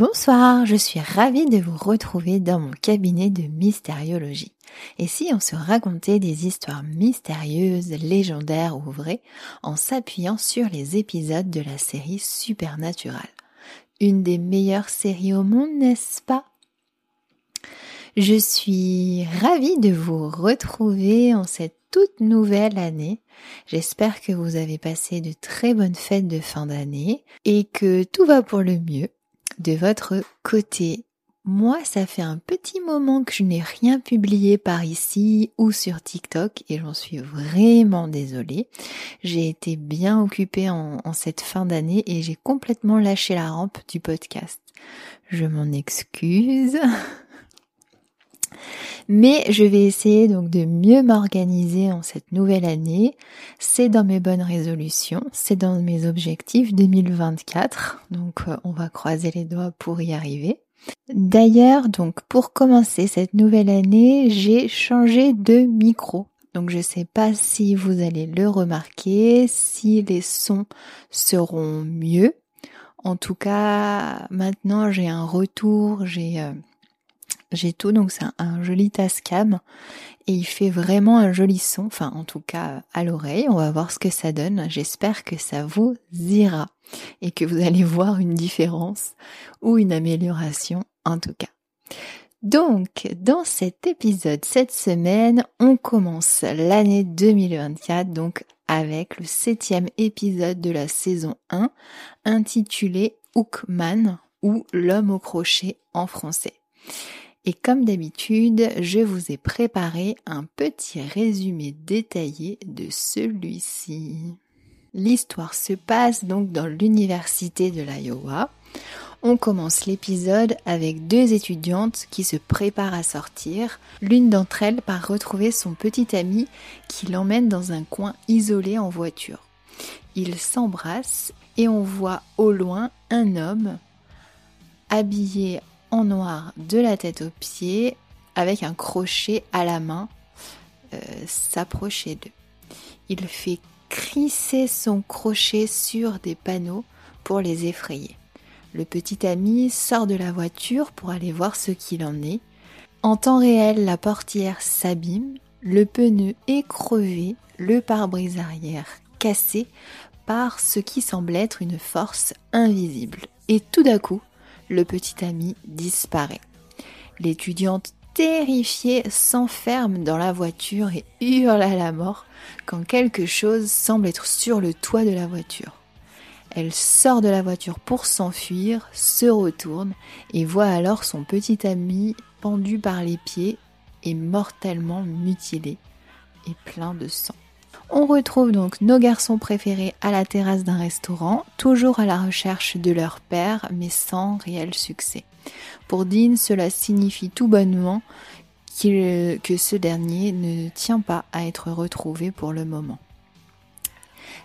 Bonsoir, je suis ravie de vous retrouver dans mon cabinet de mystériologie. Et si on se racontait des histoires mystérieuses, légendaires ou vraies, en s'appuyant sur les épisodes de la série Supernatural Une des meilleures séries au monde, n'est-ce pas? Je suis ravie de vous retrouver en cette toute nouvelle année. J'espère que vous avez passé de très bonnes fêtes de fin d'année et que tout va pour le mieux de votre côté. Moi, ça fait un petit moment que je n'ai rien publié par ici ou sur TikTok et j'en suis vraiment désolée. J'ai été bien occupée en, cette fin d'année et j'ai complètement lâché la rampe du podcast. Je m'en excuse. Mais je vais essayer donc de mieux m'organiser en cette nouvelle année. C'est dans mes bonnes résolutions, c'est dans mes objectifs 2024. Donc euh, on va croiser les doigts pour y arriver. D'ailleurs, donc pour commencer cette nouvelle année, j'ai changé de micro. Donc je ne sais pas si vous allez le remarquer, si les sons seront mieux. En tout cas, maintenant j'ai un retour, j'ai euh, j'ai tout, donc c'est un, joli Tascam et il fait vraiment un joli son, enfin en tout cas à l'oreille. On va voir ce que ça donne. J'espère que ça vous ira et que vous allez voir une différence ou une amélioration en tout cas. Donc, dans cet épisode, cette semaine, on commence l'année 2024, donc avec le septième épisode de la saison 1, intitulé Hookman ou L'homme au crochet en français. Et comme d'habitude, je vous ai préparé un petit résumé détaillé de celui-ci. L'histoire se passe donc dans l'université de l'Iowa. On commence l'épisode avec deux étudiantes qui se préparent à sortir. L'une d'entre elles part retrouver son petit ami qui l'emmène dans un coin isolé en voiture. Ils s'embrassent et on voit au loin un homme habillé en noir de la tête aux pieds avec un crochet à la main euh, s'approcher d'eux. Il fait crisser son crochet sur des panneaux pour les effrayer. Le petit ami sort de la voiture pour aller voir ce qu'il en est. En temps réel, la portière s'abîme, le pneu est crevé, le pare-brise arrière cassé par ce qui semble être une force invisible. Et tout d'un coup, le petit ami disparaît. L'étudiante terrifiée s'enferme dans la voiture et hurle à la mort quand quelque chose semble être sur le toit de la voiture. Elle sort de la voiture pour s'enfuir, se retourne et voit alors son petit ami pendu par les pieds et mortellement mutilé et plein de sang. On retrouve donc nos garçons préférés à la terrasse d'un restaurant, toujours à la recherche de leur père, mais sans réel succès. Pour Dean, cela signifie tout bonnement que ce dernier ne tient pas à être retrouvé pour le moment.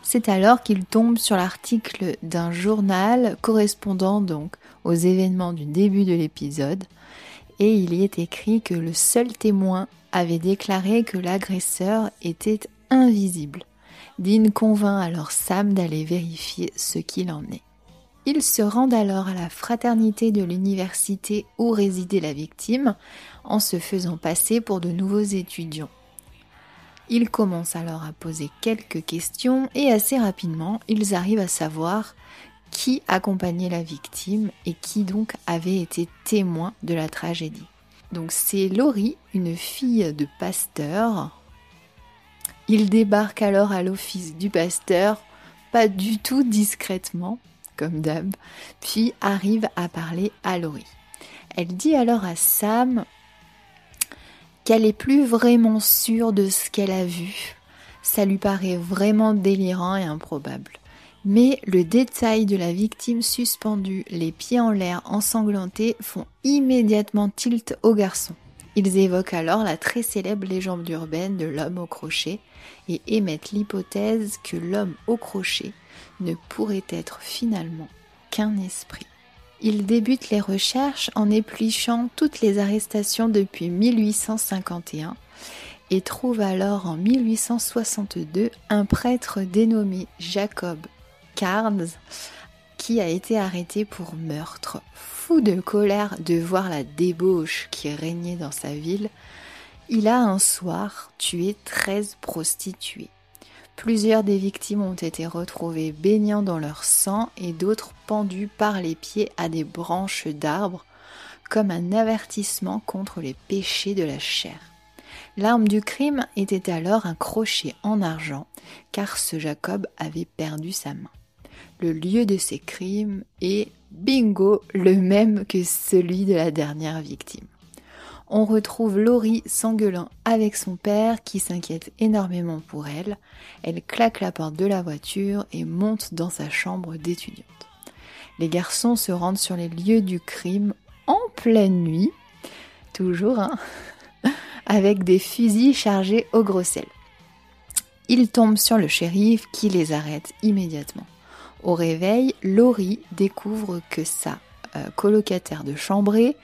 C'est alors qu'il tombe sur l'article d'un journal correspondant donc aux événements du début de l'épisode, et il y est écrit que le seul témoin avait déclaré que l'agresseur était invisible. Dean convainc alors Sam d'aller vérifier ce qu'il en est. Ils se rendent alors à la fraternité de l'université où résidait la victime en se faisant passer pour de nouveaux étudiants. Ils commencent alors à poser quelques questions et assez rapidement ils arrivent à savoir qui accompagnait la victime et qui donc avait été témoin de la tragédie. Donc c'est Laurie, une fille de pasteur, il débarque alors à l'office du pasteur, pas du tout discrètement, comme d'hab, puis arrive à parler à Laurie. Elle dit alors à Sam qu'elle est plus vraiment sûre de ce qu'elle a vu. Ça lui paraît vraiment délirant et improbable. Mais le détail de la victime suspendue, les pieds en l'air ensanglantés, font immédiatement tilt au garçon. Ils évoquent alors la très célèbre légende urbaine de l'homme au crochet et émettent l'hypothèse que l'homme au crochet ne pourrait être finalement qu'un esprit. Ils débutent les recherches en épluchant toutes les arrestations depuis 1851 et trouvent alors en 1862 un prêtre dénommé Jacob Carnes qui a été arrêté pour meurtre. Fou de colère de voir la débauche qui régnait dans sa ville, il a un soir tué 13 prostituées. Plusieurs des victimes ont été retrouvées baignant dans leur sang et d'autres pendues par les pieds à des branches d'arbres comme un avertissement contre les péchés de la chair. L'arme du crime était alors un crochet en argent, car ce Jacob avait perdu sa main. Le lieu de ces crimes est, bingo, le même que celui de la dernière victime. On retrouve Laurie s'engueulant avec son père qui s'inquiète énormément pour elle. Elle claque la porte de la voiture et monte dans sa chambre d'étudiante. Les garçons se rendent sur les lieux du crime en pleine nuit, toujours, hein, avec des fusils chargés au gros sel. Ils tombent sur le shérif qui les arrête immédiatement. Au réveil, Laurie découvre que sa euh, colocataire de chambrée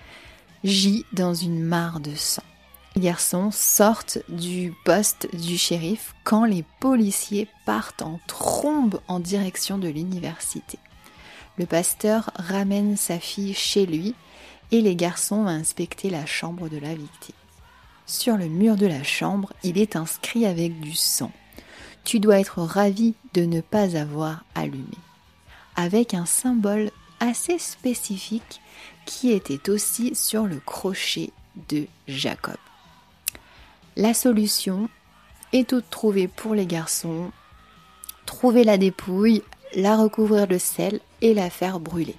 gît dans une mare de sang. Les garçons sortent du poste du shérif quand les policiers partent en trombe en direction de l'université. Le pasteur ramène sa fille chez lui et les garçons vont inspecter la chambre de la victime. Sur le mur de la chambre, il est inscrit avec du sang. Tu dois être ravi de ne pas avoir allumé. Avec un symbole assez spécifique qui était aussi sur le crochet de Jacob. La solution est toute trouvée pour les garçons. Trouver la dépouille, la recouvrir de sel et la faire brûler.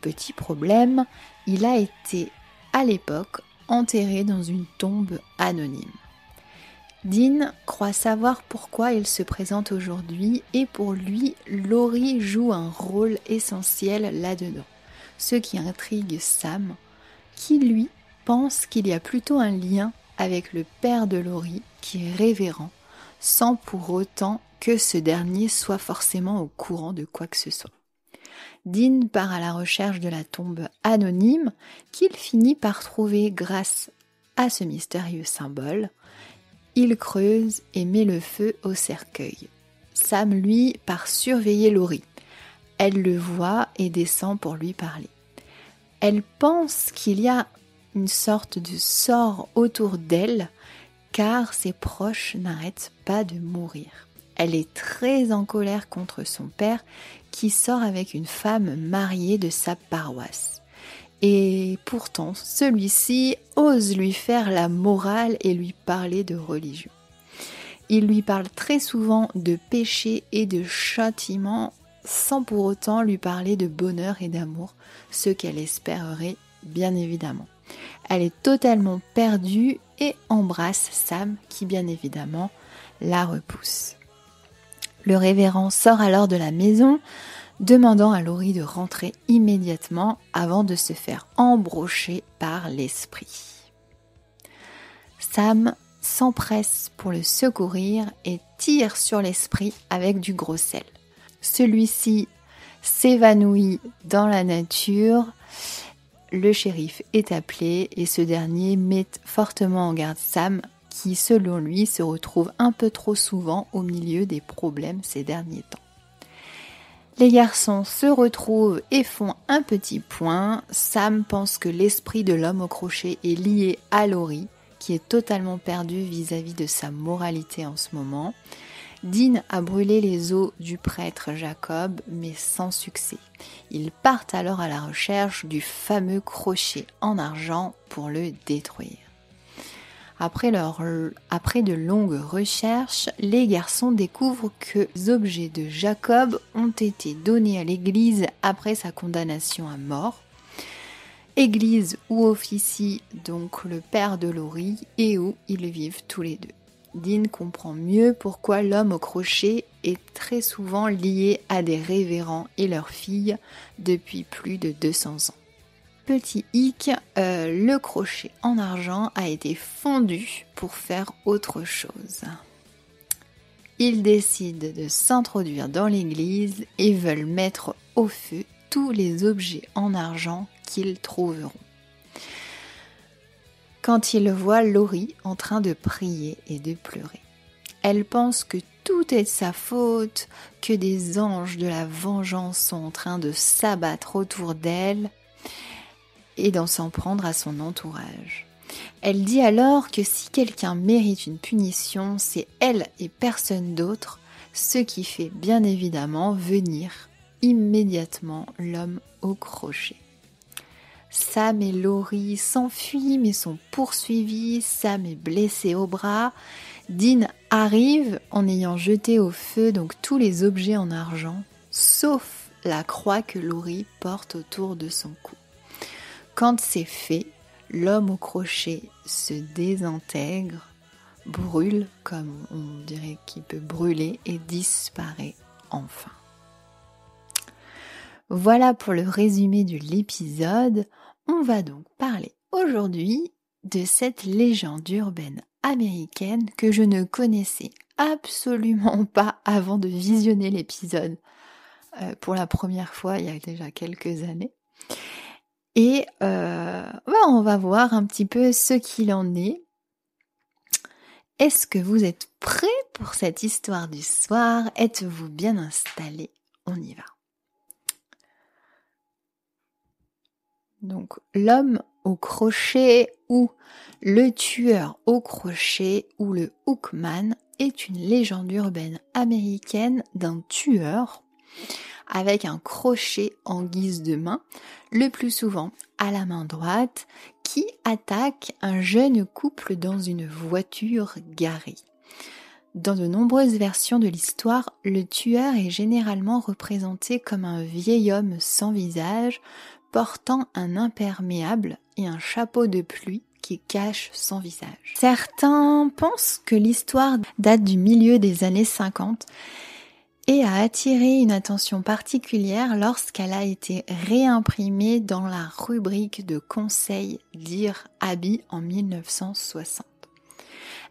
Petit problème, il a été à l'époque enterré dans une tombe anonyme. Dean croit savoir pourquoi il se présente aujourd'hui et pour lui, Laurie joue un rôle essentiel là-dedans, ce qui intrigue Sam, qui lui pense qu'il y a plutôt un lien avec le père de Laurie qui est révérend, sans pour autant que ce dernier soit forcément au courant de quoi que ce soit. Dean part à la recherche de la tombe anonyme qu'il finit par trouver grâce à ce mystérieux symbole. Il creuse et met le feu au cercueil. Sam, lui, part surveiller Laurie. Elle le voit et descend pour lui parler. Elle pense qu'il y a une sorte de sort autour d'elle car ses proches n'arrêtent pas de mourir. Elle est très en colère contre son père qui sort avec une femme mariée de sa paroisse. Et pourtant, celui-ci ose lui faire la morale et lui parler de religion. Il lui parle très souvent de péché et de châtiment sans pour autant lui parler de bonheur et d'amour, ce qu'elle espérerait bien évidemment. Elle est totalement perdue et embrasse Sam qui bien évidemment la repousse. Le révérend sort alors de la maison, demandant à Laurie de rentrer immédiatement avant de se faire embrocher par l'esprit. Sam s'empresse pour le secourir et tire sur l'esprit avec du gros sel. Celui-ci s'évanouit dans la nature. Le shérif est appelé et ce dernier met fortement en garde Sam qui, selon lui, se retrouve un peu trop souvent au milieu des problèmes ces derniers temps. Les garçons se retrouvent et font un petit point. Sam pense que l'esprit de l'homme au crochet est lié à Laurie, qui est totalement perdu vis-à-vis de sa moralité en ce moment. Dean a brûlé les os du prêtre Jacob, mais sans succès. Ils partent alors à la recherche du fameux crochet en argent pour le détruire. Après, de longues recherches, les garçons découvrent que les objets de Jacob ont été donnés à l'église après sa condamnation à mort. Église où officie donc le père de Laurie et où ils vivent tous les deux. Dean comprend mieux pourquoi l'homme au crochet est très souvent lié à des révérends et leurs filles depuis plus de 200 ans petit hic, euh, le crochet en argent a été fondu pour faire autre chose. Ils décident de s'introduire dans l'église et veulent mettre au feu tous les objets en argent qu'ils trouveront. Quand ils voient Laurie en train de prier et de pleurer, elle pense que tout est sa faute, que des anges de la vengeance sont en train de s'abattre autour d'elle et d'en s'en prendre à son entourage. Elle dit alors que si quelqu'un mérite une punition, c'est elle et personne d'autre, ce qui fait bien évidemment venir immédiatement l'homme au crochet. Sam et Laurie s'enfuient mais sont poursuivis, Sam est blessé au bras, Dean arrive en ayant jeté au feu donc tous les objets en argent, sauf la croix que Laurie porte autour de son cou. Quand c'est fait, l'homme au crochet se désintègre, brûle comme on dirait qu'il peut brûler et disparaît enfin. Voilà pour le résumé de l'épisode. On va donc parler aujourd'hui de cette légende urbaine américaine que je ne connaissais absolument pas avant de visionner l'épisode euh, pour la première fois il y a déjà quelques années. Et euh, on va voir un petit peu ce qu'il en est. Est-ce que vous êtes prêts pour cette histoire du soir? Êtes-vous bien installés? On y va. Donc l'homme au crochet ou le tueur au crochet ou le hookman est une légende urbaine américaine d'un tueur avec un crochet en guise de main, le plus souvent à la main droite, qui attaque un jeune couple dans une voiture garée. Dans de nombreuses versions de l'histoire, le tueur est généralement représenté comme un vieil homme sans visage, portant un imperméable et un chapeau de pluie qui cache son visage. Certains pensent que l'histoire date du milieu des années 50 et a attiré une attention particulière lorsqu'elle a été réimprimée dans la rubrique de conseils d'Ir Abi en 1960.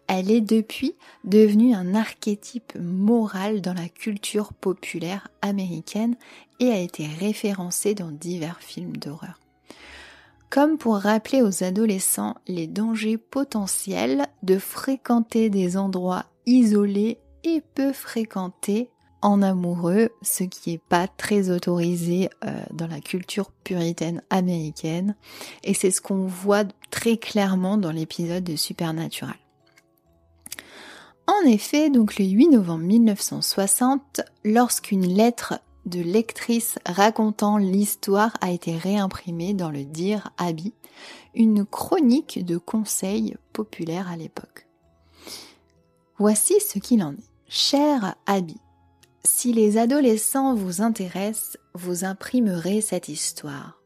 Elle est depuis devenue un archétype moral dans la culture populaire américaine et a été référencée dans divers films d'horreur. Comme pour rappeler aux adolescents les dangers potentiels de fréquenter des endroits isolés et peu fréquentés en amoureux, ce qui n'est pas très autorisé euh, dans la culture puritaine américaine. Et c'est ce qu'on voit très clairement dans l'épisode de Supernatural. En effet, donc le 8 novembre 1960, lorsqu'une lettre de lectrice racontant l'histoire a été réimprimée dans le Dire Abby, une chronique de conseils populaire à l'époque. Voici ce qu'il en est. Cher Abby, si les adolescents vous intéressent, vous imprimerez cette histoire.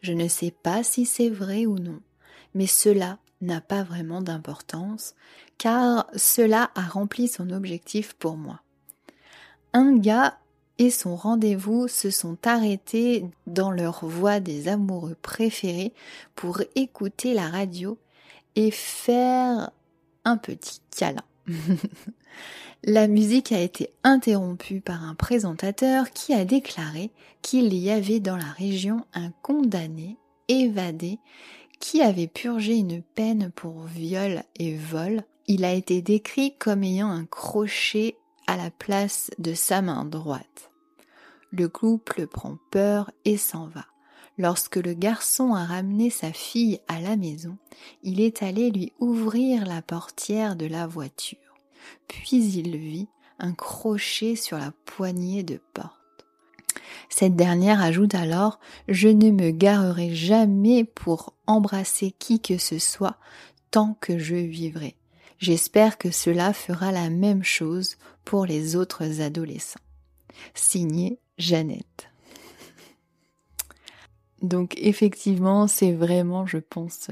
Je ne sais pas si c'est vrai ou non, mais cela n'a pas vraiment d'importance, car cela a rempli son objectif pour moi. Un gars et son rendez-vous se sont arrêtés dans leur voie des amoureux préférés pour écouter la radio et faire un petit câlin. la musique a été interrompue par un présentateur qui a déclaré qu'il y avait dans la région un condamné évadé qui avait purgé une peine pour viol et vol. Il a été décrit comme ayant un crochet à la place de sa main droite. Le couple prend peur et s'en va. Lorsque le garçon a ramené sa fille à la maison, il est allé lui ouvrir la portière de la voiture. Puis il vit un crochet sur la poignée de porte. Cette dernière ajoute alors Je ne me garerai jamais pour embrasser qui que ce soit tant que je vivrai. J'espère que cela fera la même chose pour les autres adolescents. Signé Jeannette. Donc effectivement, c'est vraiment, je pense,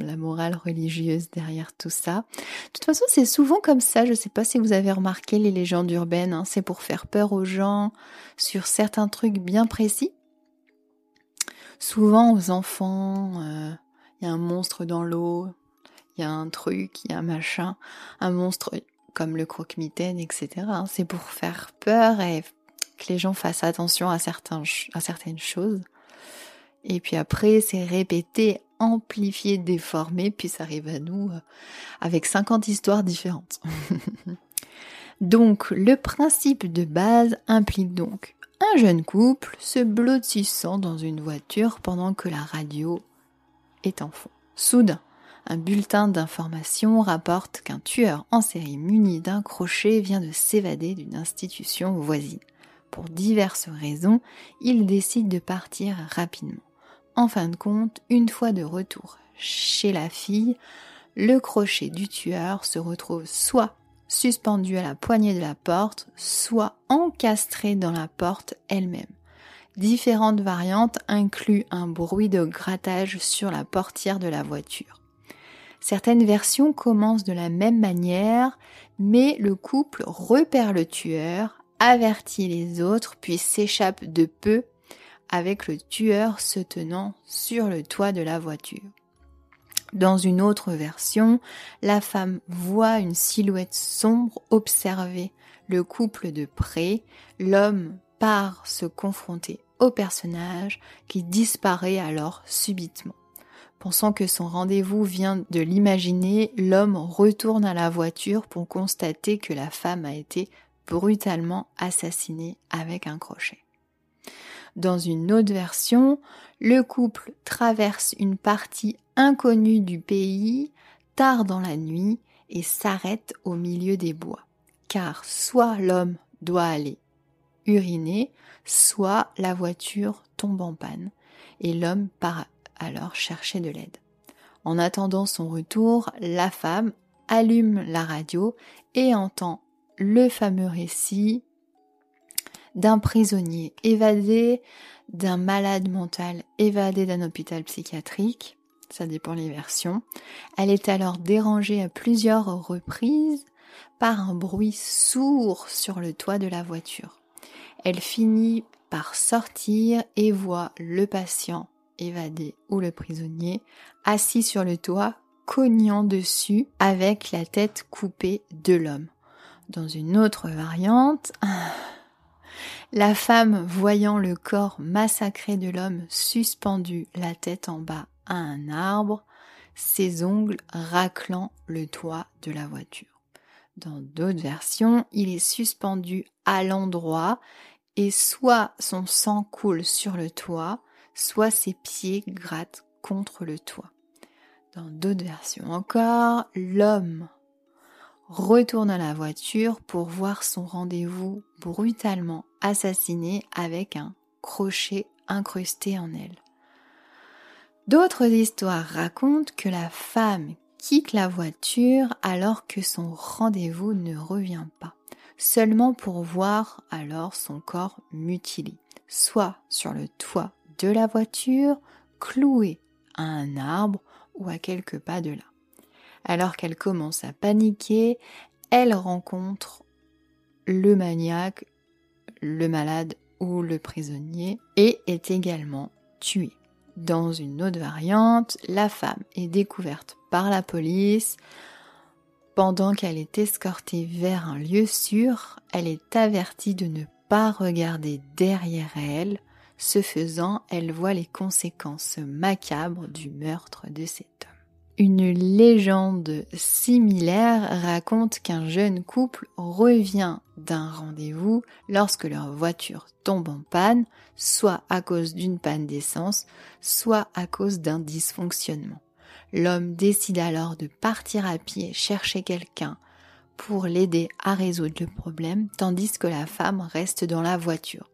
la morale religieuse derrière tout ça. De toute façon, c'est souvent comme ça. Je ne sais pas si vous avez remarqué les légendes urbaines. Hein. c'est pour faire peur aux gens sur certains trucs bien précis. Souvent aux enfants, euh, il y a un monstre dans l'eau, il y a un truc, il y a un machin, un monstre comme le croque-mitaine, etc. Hein. c'est pour faire peur et que les gens fassent attention à, certains, à certaines choses. Et puis après, c'est répété, amplifié, déformé, puis ça arrive à nous euh, avec 50 histoires différentes. donc, le principe de base implique donc un jeune couple se blottissant dans une voiture pendant que la radio est en fond. Soudain, un bulletin d'information rapporte qu'un tueur en série muni d'un crochet vient de s'évader d'une institution voisine. Pour diverses raisons, il décide de partir rapidement. En fin de compte, une fois de retour chez la fille, le crochet du tueur se retrouve soit suspendu à la poignée de la porte, soit encastré dans la porte elle-même. Différentes variantes incluent un bruit de grattage sur la portière de la voiture. Certaines versions commencent de la même manière, mais le couple repère le tueur, avertit les autres, puis s'échappe de peu avec le tueur se tenant sur le toit de la voiture. Dans une autre version, la femme voit une silhouette sombre observer le couple de près, l'homme part se confronter au personnage qui disparaît alors subitement. Pensant que son rendez-vous vient de l'imaginer, l'homme retourne à la voiture pour constater que la femme a été brutalement assassinée avec un crochet. Dans une autre version, le couple traverse une partie inconnue du pays tard dans la nuit et s'arrête au milieu des bois. Car soit l'homme doit aller uriner, soit la voiture tombe en panne et l'homme part alors chercher de l'aide. En attendant son retour, la femme allume la radio et entend le fameux récit d'un prisonnier évadé, d'un malade mental évadé d'un hôpital psychiatrique, ça dépend les versions. Elle est alors dérangée à plusieurs reprises par un bruit sourd sur le toit de la voiture. Elle finit par sortir et voit le patient évadé ou le prisonnier assis sur le toit cognant dessus avec la tête coupée de l'homme. Dans une autre variante, la femme, voyant le corps massacré de l'homme suspendu la tête en bas à un arbre, ses ongles raclant le toit de la voiture. Dans d'autres versions, il est suspendu à l'endroit et soit son sang coule sur le toit, soit ses pieds grattent contre le toit. Dans d'autres versions encore, l'homme retourne à la voiture pour voir son rendez-vous brutalement assassiné avec un crochet incrusté en elle. D'autres histoires racontent que la femme quitte la voiture alors que son rendez-vous ne revient pas, seulement pour voir alors son corps mutilé, soit sur le toit de la voiture, cloué à un arbre ou à quelques pas de là. Alors qu'elle commence à paniquer, elle rencontre le maniaque, le malade ou le prisonnier et est également tuée. Dans une autre variante, la femme est découverte par la police. Pendant qu'elle est escortée vers un lieu sûr, elle est avertie de ne pas regarder derrière elle. Ce faisant, elle voit les conséquences macabres du meurtre de cet homme. Une légende similaire raconte qu'un jeune couple revient d'un rendez-vous lorsque leur voiture tombe en panne, soit à cause d'une panne d'essence, soit à cause d'un dysfonctionnement. L'homme décide alors de partir à pied chercher quelqu'un pour l'aider à résoudre le problème, tandis que la femme reste dans la voiture.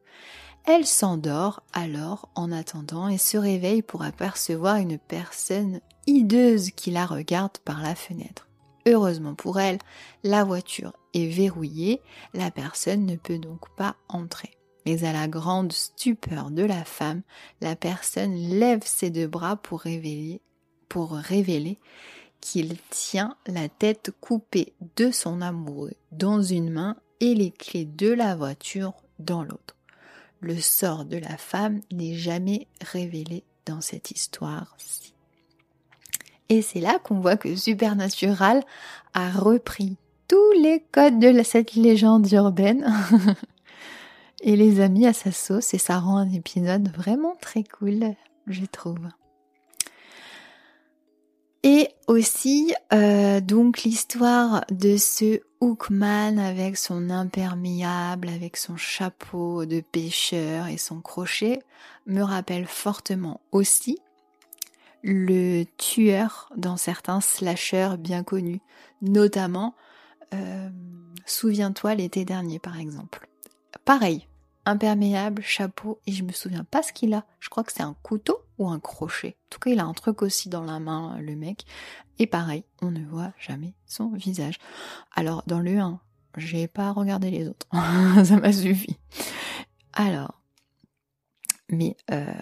Elle s'endort alors en attendant et se réveille pour apercevoir une personne hideuse qui la regarde par la fenêtre. Heureusement pour elle, la voiture est verrouillée, la personne ne peut donc pas entrer. Mais à la grande stupeur de la femme, la personne lève ses deux bras pour révéler, qu'il tient la tête coupée de son amoureux dans une main et les clés de la voiture dans l'autre le sort de la femme n'est jamais révélé dans cette histoire-ci. Et c'est là qu'on voit que Supernatural a repris tous les codes de cette légende urbaine et les a mis à sa sauce et ça rend un épisode vraiment très cool, je trouve. Et aussi, euh, donc l'histoire de ce Hookman avec son imperméable, avec son chapeau de pêcheur et son crochet me rappelle fortement aussi le tueur dans certains slashers bien connus, notamment euh, Souviens-toi l'été dernier par exemple. Pareil, imperméable, chapeau, et je me souviens pas ce qu'il a. Je crois que c'est un couteau un crochet. En tout cas, il a un truc aussi dans la main, le mec. Et pareil, on ne voit jamais son visage. Alors, dans le 1, j'ai pas regardé les autres. Ça m'a suffi. Alors, mais euh,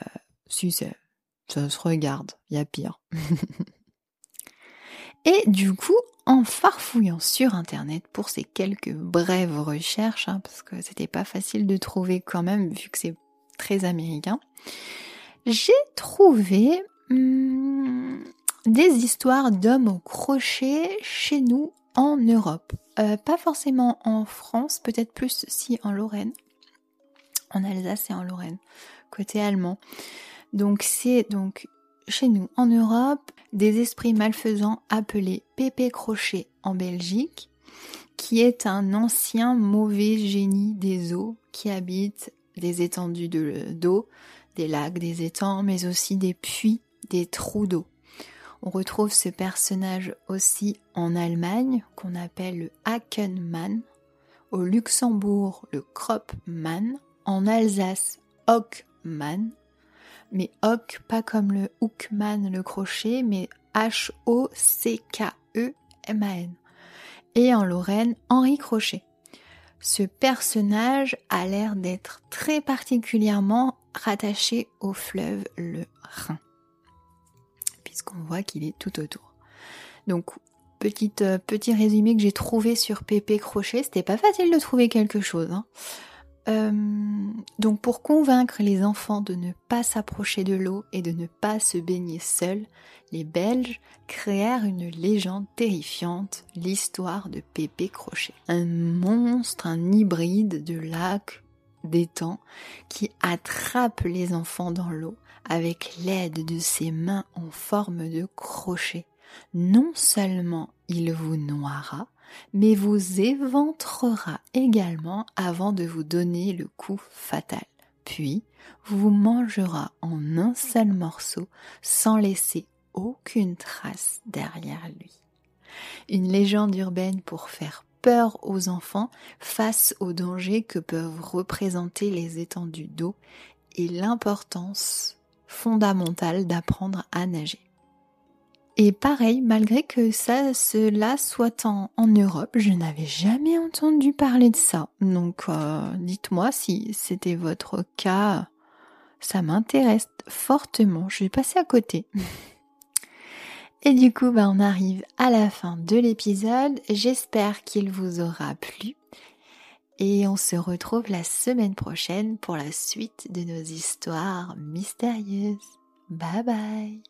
si ça se regarde, il y a pire. Et du coup, en farfouillant sur internet pour ces quelques brèves recherches, hein, parce que c'était pas facile de trouver quand même vu que c'est très américain, j'ai trouvé hum, des histoires d'hommes au crochet chez nous en Europe. Euh, pas forcément en France, peut-être plus si en Lorraine. En Alsace et en Lorraine, côté allemand. Donc c'est donc chez nous en Europe des esprits malfaisants appelés Pépé Crochet en Belgique, qui est un ancien mauvais génie des eaux qui habite des étendues d'eau, des lacs, des étangs, mais aussi des puits, des trous d'eau. On retrouve ce personnage aussi en Allemagne, qu'on appelle le Hackenmann, au Luxembourg le Kropman, en Alsace Hockmann, mais Hock pas comme le Hookman le crochet, mais H-O-C-K-E-M-A-N. Et en Lorraine, Henri Crochet. Ce personnage a l'air d'être très particulièrement rattaché au fleuve le Rhin qu'on voit qu'il est tout autour. Donc, petite, euh, petit résumé que j'ai trouvé sur Pépé Crochet, c'était pas facile de trouver quelque chose. Hein. Euh, donc pour convaincre les enfants de ne pas s'approcher de l'eau et de ne pas se baigner seuls, les Belges créèrent une légende terrifiante, l'histoire de Pépé Crochet. Un monstre, un hybride de lac, d'étang, qui attrape les enfants dans l'eau avec l'aide de ses mains en forme de crochet. Non seulement il vous noiera, mais vous éventrera également avant de vous donner le coup fatal. Puis vous mangera en un seul morceau sans laisser aucune trace derrière lui. Une légende urbaine pour faire peur aux enfants face aux dangers que peuvent représenter les étendues d'eau et l'importance fondamentale d'apprendre à nager. Et pareil, malgré que ça, cela soit en, Europe, je n'avais jamais entendu parler de ça. Donc, euh, dites-moi si c'était votre cas. Ça m'intéresse fortement. Je vais passer à côté. Et du coup, bah, on arrive à la fin de l'épisode. J'espère qu'il vous aura plu. Et on se retrouve la semaine prochaine pour la suite de nos histoires mystérieuses. Bye bye